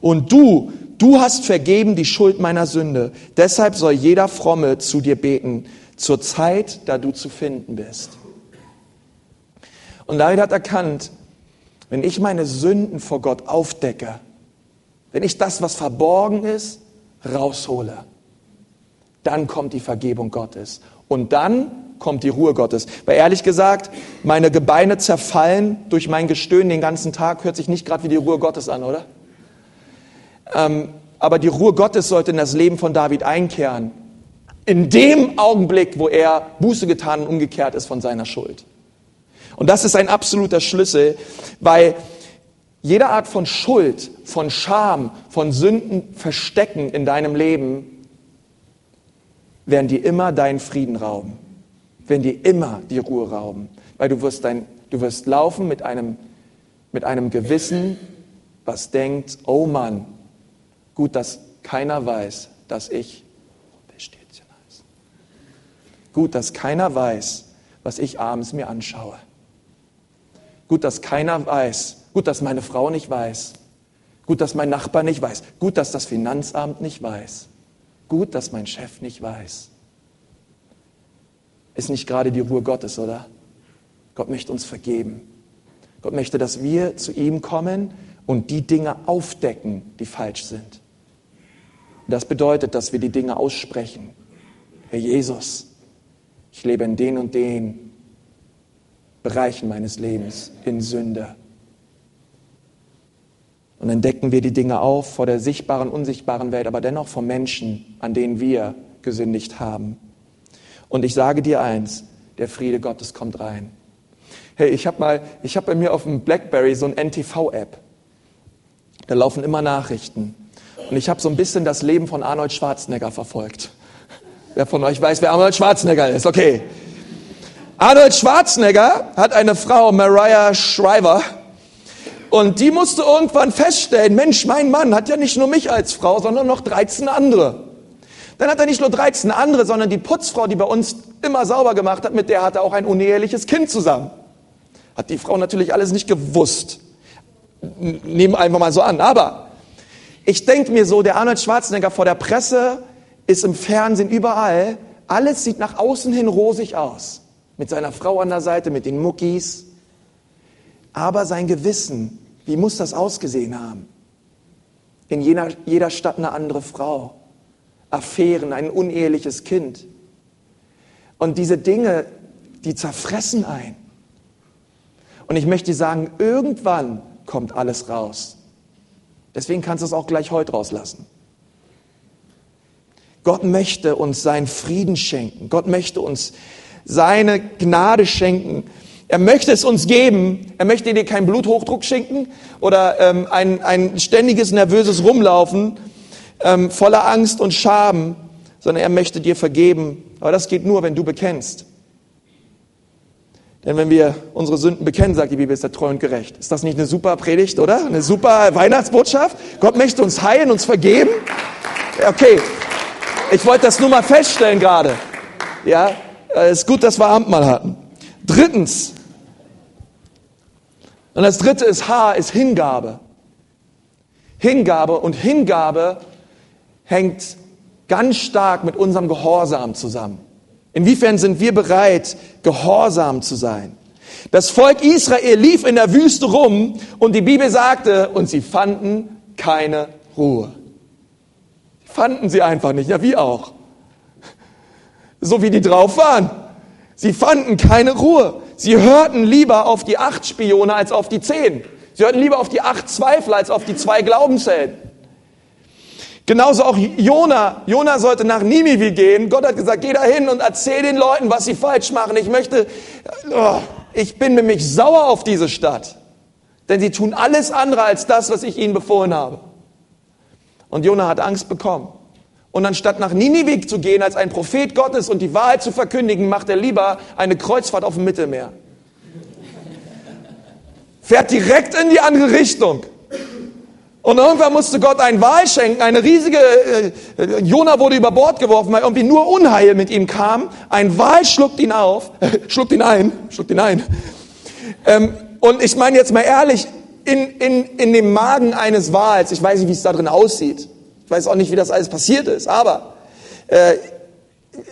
Und du, du hast vergeben die Schuld meiner Sünde. Deshalb soll jeder Fromme zu dir beten, zur Zeit, da du zu finden bist. Und David hat erkannt, wenn ich meine Sünden vor Gott aufdecke, wenn ich das, was verborgen ist, raushole, dann kommt die Vergebung Gottes. Und dann kommt die Ruhe Gottes. Weil ehrlich gesagt, meine Gebeine zerfallen durch mein Gestöhn den ganzen Tag, hört sich nicht gerade wie die Ruhe Gottes an, oder? Ähm, aber die Ruhe Gottes sollte in das Leben von David einkehren. In dem Augenblick, wo er Buße getan und umgekehrt ist von seiner Schuld. Und das ist ein absoluter Schlüssel, weil jede Art von Schuld, von Scham, von Sünden verstecken in deinem Leben, werden dir immer deinen Frieden rauben, werden dir immer die Ruhe rauben, weil du wirst, dein, du wirst laufen mit einem, mit einem Gewissen, was denkt, oh Mann, gut, dass keiner weiß, dass ich, gut, dass keiner weiß, was ich abends mir anschaue. Gut, dass keiner weiß. Gut, dass meine Frau nicht weiß. Gut, dass mein Nachbar nicht weiß. Gut, dass das Finanzamt nicht weiß. Gut, dass mein Chef nicht weiß. Ist nicht gerade die Ruhe Gottes, oder? Gott möchte uns vergeben. Gott möchte, dass wir zu ihm kommen und die Dinge aufdecken, die falsch sind. Und das bedeutet, dass wir die Dinge aussprechen. Herr Jesus, ich lebe in den und den Bereichen meines Lebens in Sünde. Und dann decken wir die Dinge auf vor der sichtbaren, unsichtbaren Welt, aber dennoch vor Menschen, an denen wir gesündigt haben. Und ich sage dir eins, der Friede Gottes kommt rein. Hey, ich habe mal, ich habe bei mir auf dem BlackBerry so ein NTV-App. Da laufen immer Nachrichten. Und ich habe so ein bisschen das Leben von Arnold Schwarzenegger verfolgt. Wer von euch weiß, wer Arnold Schwarzenegger ist? Okay. Arnold Schwarzenegger hat eine Frau, Mariah Shriver, und die musste irgendwann feststellen, Mensch, mein Mann hat ja nicht nur mich als Frau, sondern noch 13 andere. Dann hat er nicht nur 13 andere, sondern die Putzfrau, die bei uns immer sauber gemacht hat, mit der hat er auch ein uneheliches Kind zusammen. Hat die Frau natürlich alles nicht gewusst. Nehmen einfach mal so an. Aber ich denke mir so, der Arnold Schwarzenegger vor der Presse ist im Fernsehen überall. Alles sieht nach außen hin rosig aus mit seiner Frau an der Seite, mit den Muckis. Aber sein Gewissen, wie muss das ausgesehen haben? In jeder, jeder Stadt eine andere Frau, Affären, ein uneheliches Kind. Und diese Dinge, die zerfressen ein. Und ich möchte sagen, irgendwann kommt alles raus. Deswegen kannst du es auch gleich heute rauslassen. Gott möchte uns seinen Frieden schenken. Gott möchte uns seine Gnade schenken. Er möchte es uns geben. Er möchte dir keinen Bluthochdruck schenken oder ähm, ein, ein ständiges nervöses Rumlaufen ähm, voller Angst und Scham, sondern er möchte dir vergeben. Aber das geht nur, wenn du bekennst. Denn wenn wir unsere Sünden bekennen, sagt die Bibel, ist er treu und gerecht. Ist das nicht eine super Predigt, oder? Eine super Weihnachtsbotschaft? Gott möchte uns heilen, uns vergeben. Okay, ich wollte das nur mal feststellen gerade. Ja, es ist gut, dass wir Abendmahl hatten. Drittens, und das dritte ist H, ist Hingabe. Hingabe und Hingabe hängt ganz stark mit unserem Gehorsam zusammen. Inwiefern sind wir bereit, gehorsam zu sein? Das Volk Israel lief in der Wüste rum und die Bibel sagte, und sie fanden keine Ruhe. Fanden sie einfach nicht, ja wie auch so wie die drauf waren. Sie fanden keine Ruhe. Sie hörten lieber auf die acht Spione als auf die zehn. Sie hörten lieber auf die acht Zweifler als auf die zwei Glaubenshelden. Genauso auch Jona. Jona sollte nach Ninive gehen. Gott hat gesagt, geh da hin und erzähl den Leuten, was sie falsch machen. Ich möchte, oh, ich bin nämlich sauer auf diese Stadt. Denn sie tun alles andere als das, was ich ihnen befohlen habe. Und Jona hat Angst bekommen. Und anstatt nach Ninive zu gehen als ein Prophet Gottes und die Wahrheit zu verkündigen, macht er lieber eine Kreuzfahrt auf dem Mittelmeer. Fährt direkt in die andere Richtung. Und irgendwann musste Gott ein Wahl schenken, eine riesige, äh, Jona wurde über Bord geworfen, weil irgendwie nur Unheil mit ihm kam. Ein Wal schluckt ihn auf, äh, schluckt ihn ein, schluckt ihn ein. Ähm, und ich meine jetzt mal ehrlich, in, in, in dem Magen eines Wals, ich weiß nicht, wie es da drin aussieht, ich weiß auch nicht, wie das alles passiert ist, aber äh,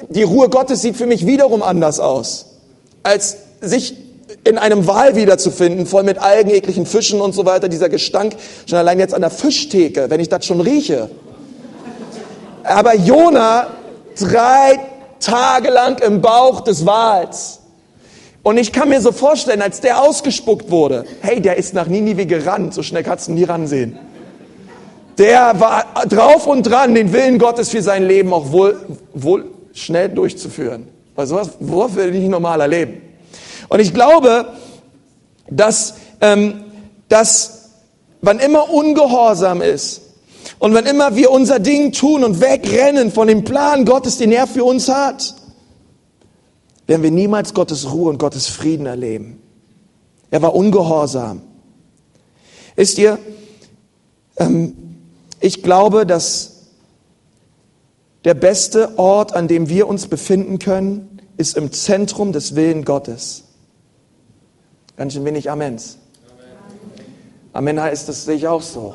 die Ruhe Gottes sieht für mich wiederum anders aus, als sich in einem Wal wiederzufinden, voll mit Algen, ekligen Fischen und so weiter, dieser Gestank, schon allein jetzt an der Fischtheke, wenn ich das schon rieche. Aber Jona, drei Tage lang im Bauch des Wals. Und ich kann mir so vorstellen, als der ausgespuckt wurde, hey, der ist nach Ninive gerannt, so schnell kannst du nie ransehen. Der war drauf und dran, den Willen Gottes für sein Leben auch wohl, wohl schnell durchzuführen. Weil sowas, worauf will ich nicht normal erleben? Und ich glaube, dass, ähm, dass wann immer Ungehorsam ist und wann immer wir unser Ding tun und wegrennen von dem Plan Gottes, den er für uns hat, werden wir niemals Gottes Ruhe und Gottes Frieden erleben. Er war ungehorsam. Ist ihr, ähm, ich glaube, dass der beste Ort, an dem wir uns befinden können, ist im Zentrum des Willen Gottes. Ganz schön wenig Amens. Amen heißt, das sehe ich auch so.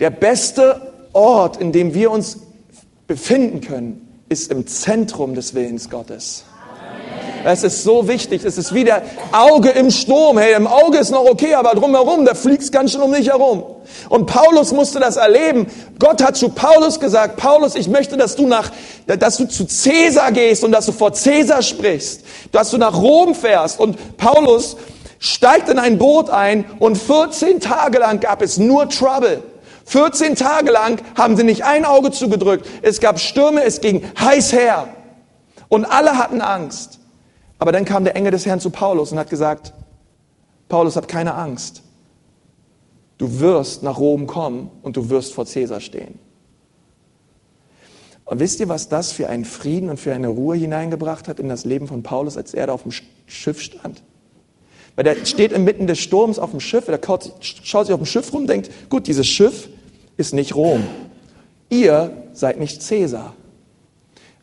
Der beste Ort, in dem wir uns befinden können, ist im Zentrum des Willens Gottes. Es ist so wichtig. Es ist wie der Auge im Sturm. Hey, im Auge ist noch okay, aber drumherum, da fliegt ganz schön um dich herum. Und Paulus musste das erleben. Gott hat zu Paulus gesagt, Paulus, ich möchte, dass du nach, dass du zu Cäsar gehst und dass du vor Cäsar sprichst, dass du nach Rom fährst. Und Paulus steigt in ein Boot ein und 14 Tage lang gab es nur Trouble. 14 Tage lang haben sie nicht ein Auge zugedrückt. Es gab Stürme, es ging heiß her. Und alle hatten Angst. Aber dann kam der Engel des Herrn zu Paulus und hat gesagt, Paulus hat keine Angst. Du wirst nach Rom kommen und du wirst vor Cäsar stehen. Und wisst ihr, was das für einen Frieden und für eine Ruhe hineingebracht hat in das Leben von Paulus, als er da auf dem Schiff stand? Weil der steht inmitten des Sturms auf dem Schiff, der schaut sich auf dem Schiff rum, denkt, gut, dieses Schiff ist nicht Rom. Ihr seid nicht Cäsar.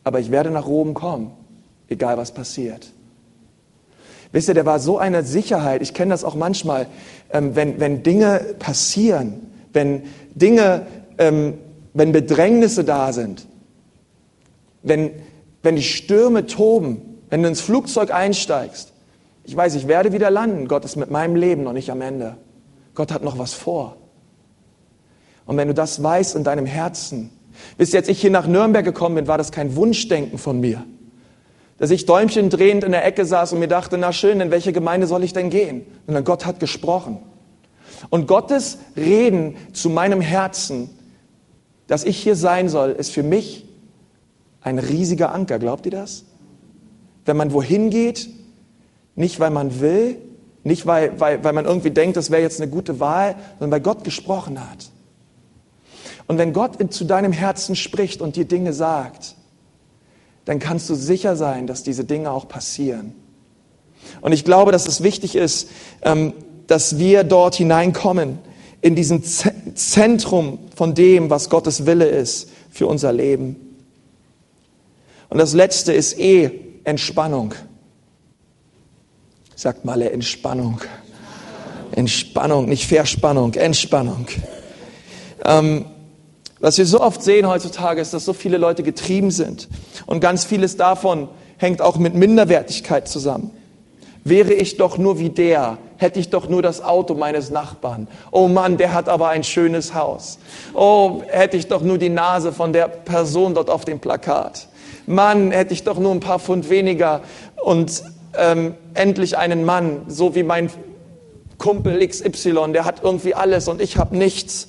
Aber ich werde nach Rom kommen, egal was passiert. Wisst ihr, der war so eine Sicherheit. Ich kenne das auch manchmal, ähm, wenn, wenn Dinge passieren, wenn Dinge, ähm, wenn Bedrängnisse da sind, wenn, wenn die Stürme toben, wenn du ins Flugzeug einsteigst. Ich weiß, ich werde wieder landen. Gott ist mit meinem Leben noch nicht am Ende. Gott hat noch was vor. Und wenn du das weißt in deinem Herzen, wisst ihr, als ich hier nach Nürnberg gekommen bin, war das kein Wunschdenken von mir dass ich Däumchen drehend in der Ecke saß und mir dachte, na schön, in welche Gemeinde soll ich denn gehen? Und Gott hat gesprochen. Und Gottes Reden zu meinem Herzen, dass ich hier sein soll, ist für mich ein riesiger Anker. Glaubt ihr das? Wenn man wohin geht, nicht weil man will, nicht weil, weil, weil man irgendwie denkt, das wäre jetzt eine gute Wahl, sondern weil Gott gesprochen hat. Und wenn Gott zu deinem Herzen spricht und dir Dinge sagt, dann kannst du sicher sein, dass diese Dinge auch passieren. Und ich glaube, dass es wichtig ist, ähm, dass wir dort hineinkommen, in diesen Zentrum von dem, was Gottes Wille ist für unser Leben. Und das Letzte ist eh Entspannung. Sagt mal Entspannung. Entspannung, nicht Verspannung, Entspannung. Ähm, was wir so oft sehen heutzutage ist, dass so viele Leute getrieben sind. Und ganz vieles davon hängt auch mit Minderwertigkeit zusammen. Wäre ich doch nur wie der, hätte ich doch nur das Auto meines Nachbarn. Oh Mann, der hat aber ein schönes Haus. Oh, hätte ich doch nur die Nase von der Person dort auf dem Plakat. Mann, hätte ich doch nur ein paar Pfund weniger und ähm, endlich einen Mann, so wie mein Kumpel XY, der hat irgendwie alles und ich habe nichts.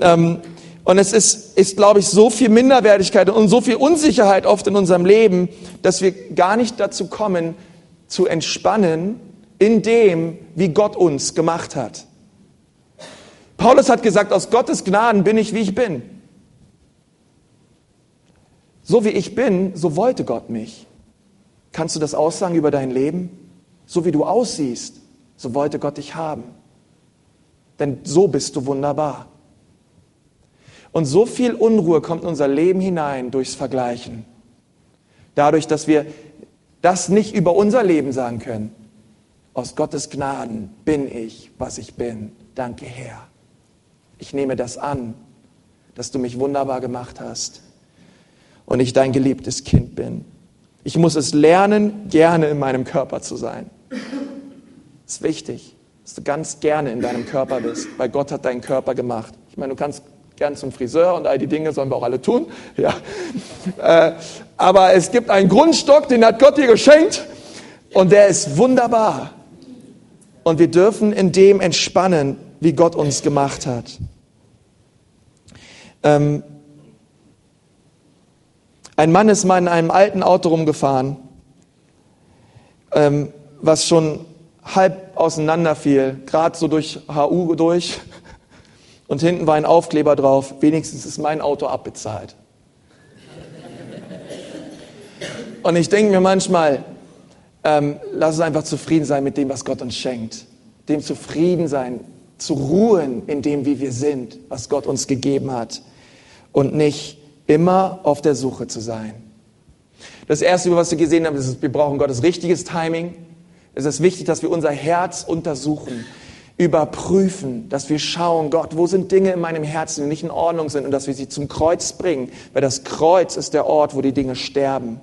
Ähm, und es ist, ist, glaube ich, so viel Minderwertigkeit und so viel Unsicherheit oft in unserem Leben, dass wir gar nicht dazu kommen, zu entspannen in dem, wie Gott uns gemacht hat. Paulus hat gesagt, aus Gottes Gnaden bin ich, wie ich bin. So wie ich bin, so wollte Gott mich. Kannst du das aussagen über dein Leben? So wie du aussiehst, so wollte Gott dich haben. Denn so bist du wunderbar. Und so viel Unruhe kommt in unser Leben hinein durchs Vergleichen. Dadurch, dass wir das nicht über unser Leben sagen können. Aus Gottes Gnaden bin ich, was ich bin. Danke, Herr. Ich nehme das an, dass du mich wunderbar gemacht hast und ich dein geliebtes Kind bin. Ich muss es lernen, gerne in meinem Körper zu sein. Das ist wichtig, dass du ganz gerne in deinem Körper bist, weil Gott hat deinen Körper gemacht. Ich meine, du kannst gern zum Friseur und all die Dinge sollen wir auch alle tun. Ja. Äh, aber es gibt einen Grundstock, den hat Gott dir geschenkt und der ist wunderbar. Und wir dürfen in dem entspannen, wie Gott uns gemacht hat. Ähm, ein Mann ist mal in einem alten Auto rumgefahren, ähm, was schon halb auseinanderfiel, gerade so durch HU durch. Und hinten war ein Aufkleber drauf, wenigstens ist mein Auto abbezahlt. Und ich denke mir manchmal, ähm, lass uns einfach zufrieden sein mit dem, was Gott uns schenkt. Dem zufrieden sein, zu ruhen in dem, wie wir sind, was Gott uns gegeben hat. Und nicht immer auf der Suche zu sein. Das Erste, was wir gesehen haben, ist, wir brauchen Gottes richtiges Timing. Es ist wichtig, dass wir unser Herz untersuchen, überprüfen, dass wir schauen, Gott, wo sind Dinge in meinem Herzen, die nicht in Ordnung sind und dass wir sie zum Kreuz bringen, weil das Kreuz ist der Ort, wo die Dinge sterben.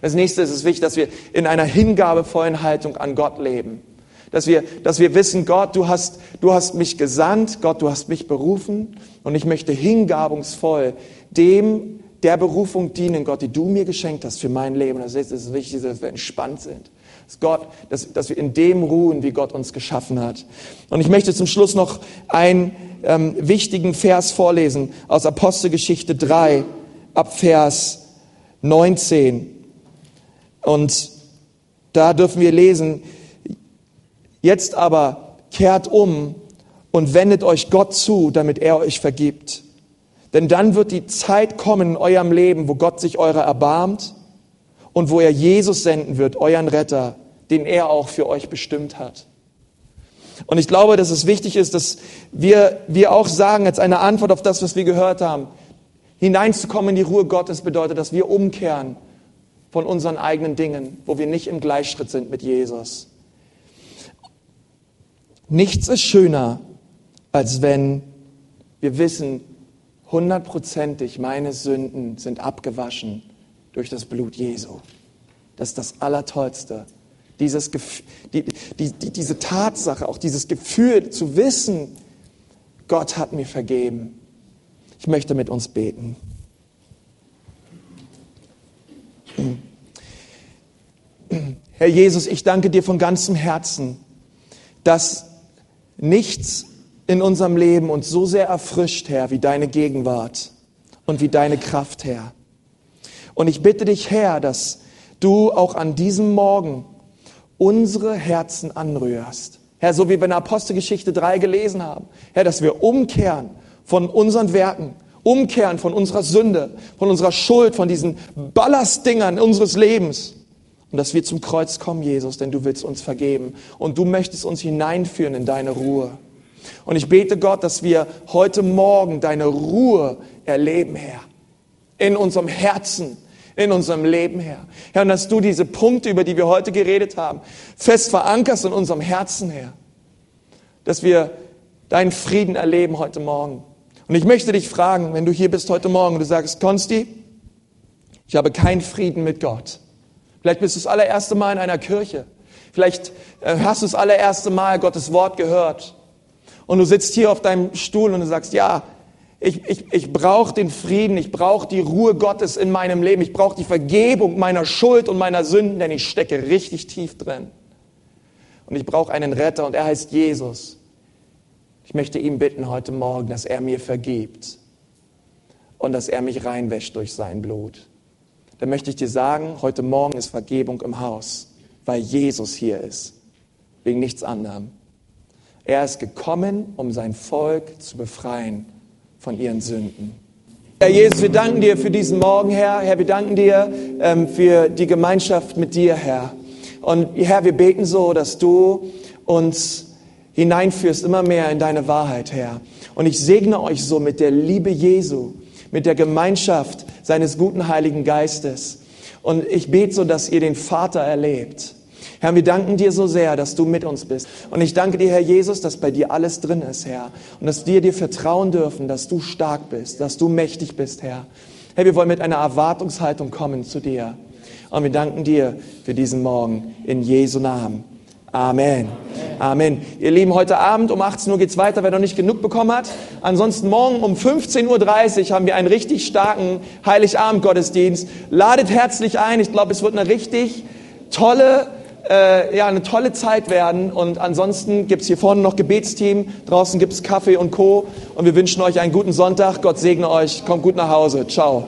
Das nächste ist es wichtig, dass wir in einer hingabevollen Haltung an Gott leben. Dass wir, dass wir wissen, Gott, du hast, du hast mich gesandt, Gott, du hast mich berufen und ich möchte hingabungsvoll dem, der Berufung dienen, Gott, die du mir geschenkt hast für mein Leben. Das ist, ist wichtig, dass wir entspannt sind. Dass, Gott, dass, dass wir in dem ruhen, wie Gott uns geschaffen hat. Und ich möchte zum Schluss noch einen ähm, wichtigen Vers vorlesen aus Apostelgeschichte 3 ab Vers 19. Und da dürfen wir lesen, jetzt aber kehrt um und wendet euch Gott zu, damit er euch vergibt denn dann wird die Zeit kommen in eurem Leben, wo Gott sich eurer erbarmt und wo er Jesus senden wird, euren Retter, den er auch für euch bestimmt hat. Und ich glaube, dass es wichtig ist, dass wir, wir auch sagen, als eine Antwort auf das, was wir gehört haben, hineinzukommen in die Ruhe Gottes bedeutet, dass wir umkehren von unseren eigenen Dingen, wo wir nicht im Gleichschritt sind mit Jesus. Nichts ist schöner, als wenn wir wissen, hundertprozentig, meine Sünden sind abgewaschen durch das Blut Jesu. Das ist das Allertollste. Dieses, die, die, die, diese Tatsache, auch dieses Gefühl zu wissen, Gott hat mir vergeben. Ich möchte mit uns beten. Herr Jesus, ich danke dir von ganzem Herzen, dass nichts in unserem Leben uns so sehr erfrischt, Herr, wie deine Gegenwart und wie deine Kraft, Herr. Und ich bitte dich, Herr, dass du auch an diesem Morgen unsere Herzen anrührst. Herr, so wie wir in Apostelgeschichte 3 gelesen haben. Herr, dass wir umkehren von unseren Werken, umkehren von unserer Sünde, von unserer Schuld, von diesen Ballastdingern unseres Lebens. Und dass wir zum Kreuz kommen, Jesus, denn du willst uns vergeben. Und du möchtest uns hineinführen in deine Ruhe. Und ich bete Gott, dass wir heute Morgen deine Ruhe erleben, Herr. In unserem Herzen, in unserem Leben, Herr. Herr, und dass du diese Punkte, über die wir heute geredet haben, fest verankerst in unserem Herzen, Herr. Dass wir deinen Frieden erleben heute Morgen. Und ich möchte dich fragen, wenn du hier bist heute Morgen und du sagst, Konsti, ich habe keinen Frieden mit Gott. Vielleicht bist du das allererste Mal in einer Kirche. Vielleicht äh, hast du das allererste Mal Gottes Wort gehört und du sitzt hier auf deinem Stuhl und du sagst, ja, ich, ich, ich brauche den Frieden, ich brauche die Ruhe Gottes in meinem Leben, ich brauche die Vergebung meiner Schuld und meiner Sünden, denn ich stecke richtig tief drin. Und ich brauche einen Retter und er heißt Jesus. Ich möchte ihn bitten heute Morgen, dass er mir vergibt und dass er mich reinwäscht durch sein Blut. Dann möchte ich dir sagen, heute Morgen ist Vergebung im Haus, weil Jesus hier ist, wegen nichts anderem. Er ist gekommen, um sein Volk zu befreien von ihren Sünden. Herr Jesus, wir danken dir für diesen Morgen, Herr. Herr, wir danken dir ähm, für die Gemeinschaft mit dir, Herr. Und Herr, wir beten so, dass du uns hineinführst immer mehr in deine Wahrheit, Herr. Und ich segne euch so mit der Liebe Jesu, mit der Gemeinschaft seines guten Heiligen Geistes. Und ich bete so, dass ihr den Vater erlebt Herr, wir danken dir so sehr, dass du mit uns bist. Und ich danke dir, Herr Jesus, dass bei dir alles drin ist, Herr. Und dass wir dir vertrauen dürfen, dass du stark bist, dass du mächtig bist, Herr. Herr, wir wollen mit einer Erwartungshaltung kommen zu dir. Und wir danken dir für diesen Morgen in Jesu Namen. Amen. Amen. Ihr Lieben, heute Abend um 18 Uhr geht's weiter, wer noch nicht genug bekommen hat. Ansonsten morgen um 15.30 Uhr haben wir einen richtig starken Heiligabend-Gottesdienst. Ladet herzlich ein. Ich glaube, es wird eine richtig tolle, äh, ja, eine tolle Zeit werden. Und ansonsten gibt's hier vorne noch Gebetsteam. Draußen gibt's Kaffee und Co. Und wir wünschen euch einen guten Sonntag. Gott segne euch. Kommt gut nach Hause. Ciao.